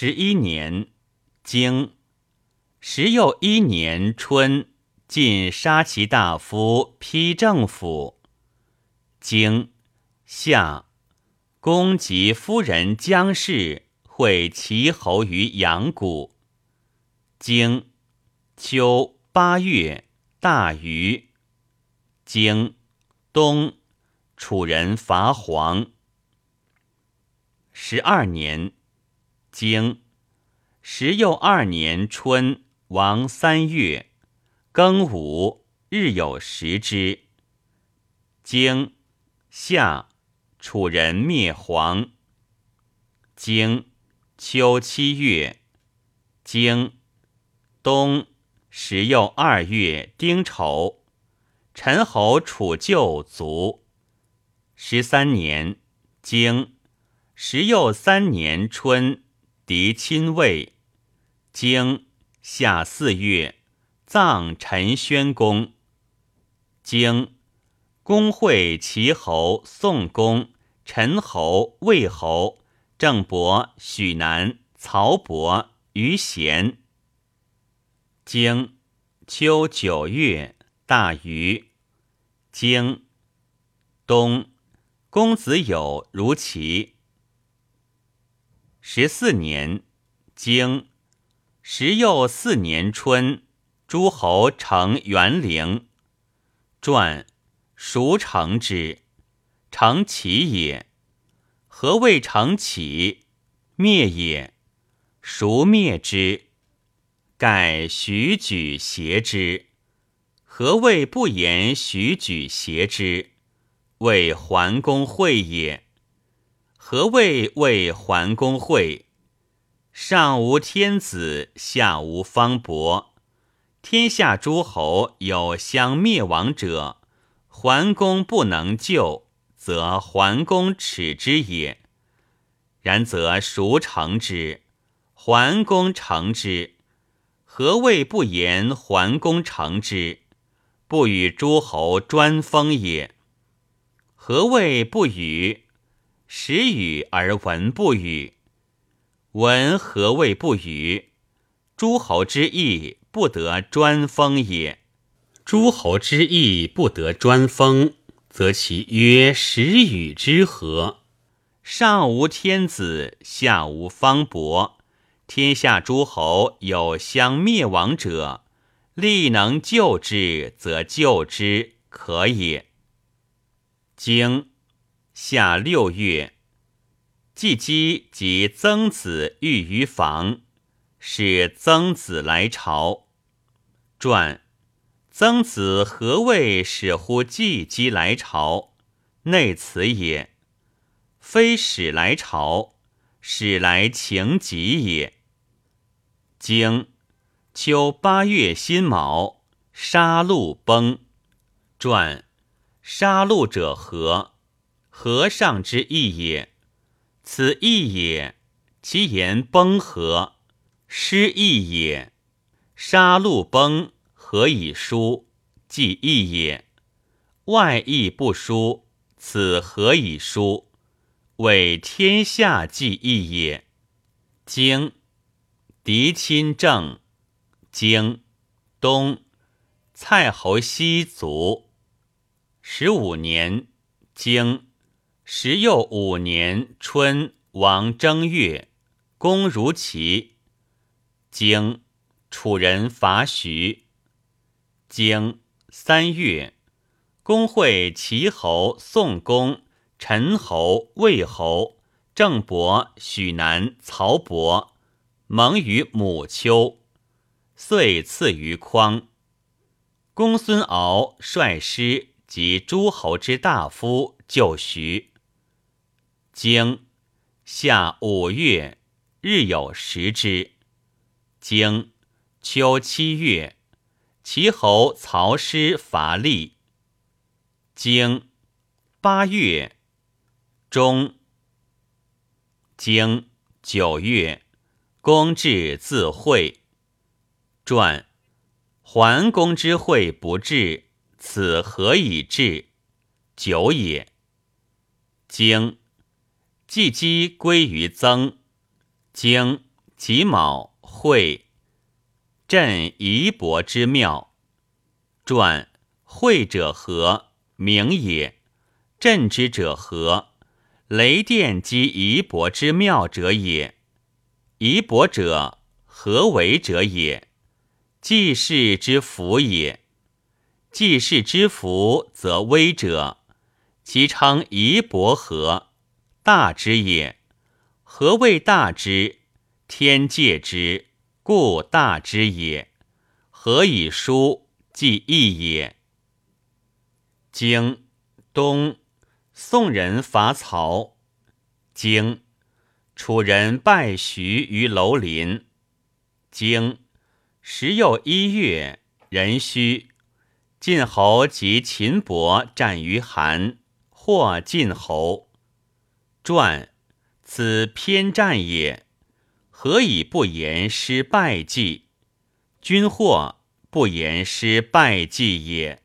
十一年，经时又一年春，晋杀其大夫批政府。经夏，公及夫人姜氏会齐侯于阳谷。经秋八月，大雨。经冬，楚人伐黄。十二年。经时又二年春，王三月，庚午，日有食之。经夏，楚人灭黄。经秋七月，经冬时又二月丁丑，陈侯楚旧卒。十三年，经时又三年春。狄亲卫，经夏四月，葬陈宣公。经公会齐侯、宋公、陈侯、魏侯、郑伯、许南、曹伯、于贤。经秋九月，大禹。经冬，公子有如齐。十四年，经时又四年春，诸侯成元陵。传孰成之？成齐也。何谓成齐？灭也。孰灭之？盖许举挟之。何谓不言许举挟之？谓桓公会也。何谓为桓公会？上无天子，下无方伯，天下诸侯有相灭亡者，桓公不能救，则桓公耻之也。然则孰成之？桓公成之。何谓不言桓公成之？不与诸侯专封也。何谓不与？时语而闻不语，闻何谓不语？诸侯之意不得专封也。诸侯之意不得专封，则其曰时语之何？上无天子，下无方伯，天下诸侯有相灭亡者，力能救之，则救之可也。经。夏六月，季姬及曾子寓于房，使曾子来朝。传曾子何谓使乎季姬来朝？内辞也。非使来朝，使来请己也。经秋八月辛卯，杀戮崩。传杀戮者何？和尚之意也，此意也。其言崩河？失义也。杀戮崩，何以书？即义也。外义不书，此何以书？为天下计义也。经嫡亲政，经东蔡侯西卒。十五年，经。时又五年春，王正月，公如齐。经楚人伐徐。经三月，公会齐侯、宋公、陈侯、魏侯、郑伯、许南、曹伯，盟于母丘，遂赐于匡。公孙敖率师及诸侯之大夫救徐。经夏五月，日有食之。经秋七月，齐侯曹师伐厉。经八月中。经九月，公至自会。传桓公之会不至，此何以至？久也。经。季姬归于曾，经己卯会，镇夷伯之庙。传会者何？名也。镇之者何？雷电击夷伯之庙者也。夷伯者，何为者也？祭祀之福也。祭祀之福，则威者。其称夷伯何？大之也。何谓大之？天界之，故大之也。何以书？即义也。经东宋人伐曹。经楚人拜徐于楼林。经时又一月，壬戌，晋侯及秦伯战于韩。或晋侯传，此偏战也。何以不言失败绩？君或不言失败绩也。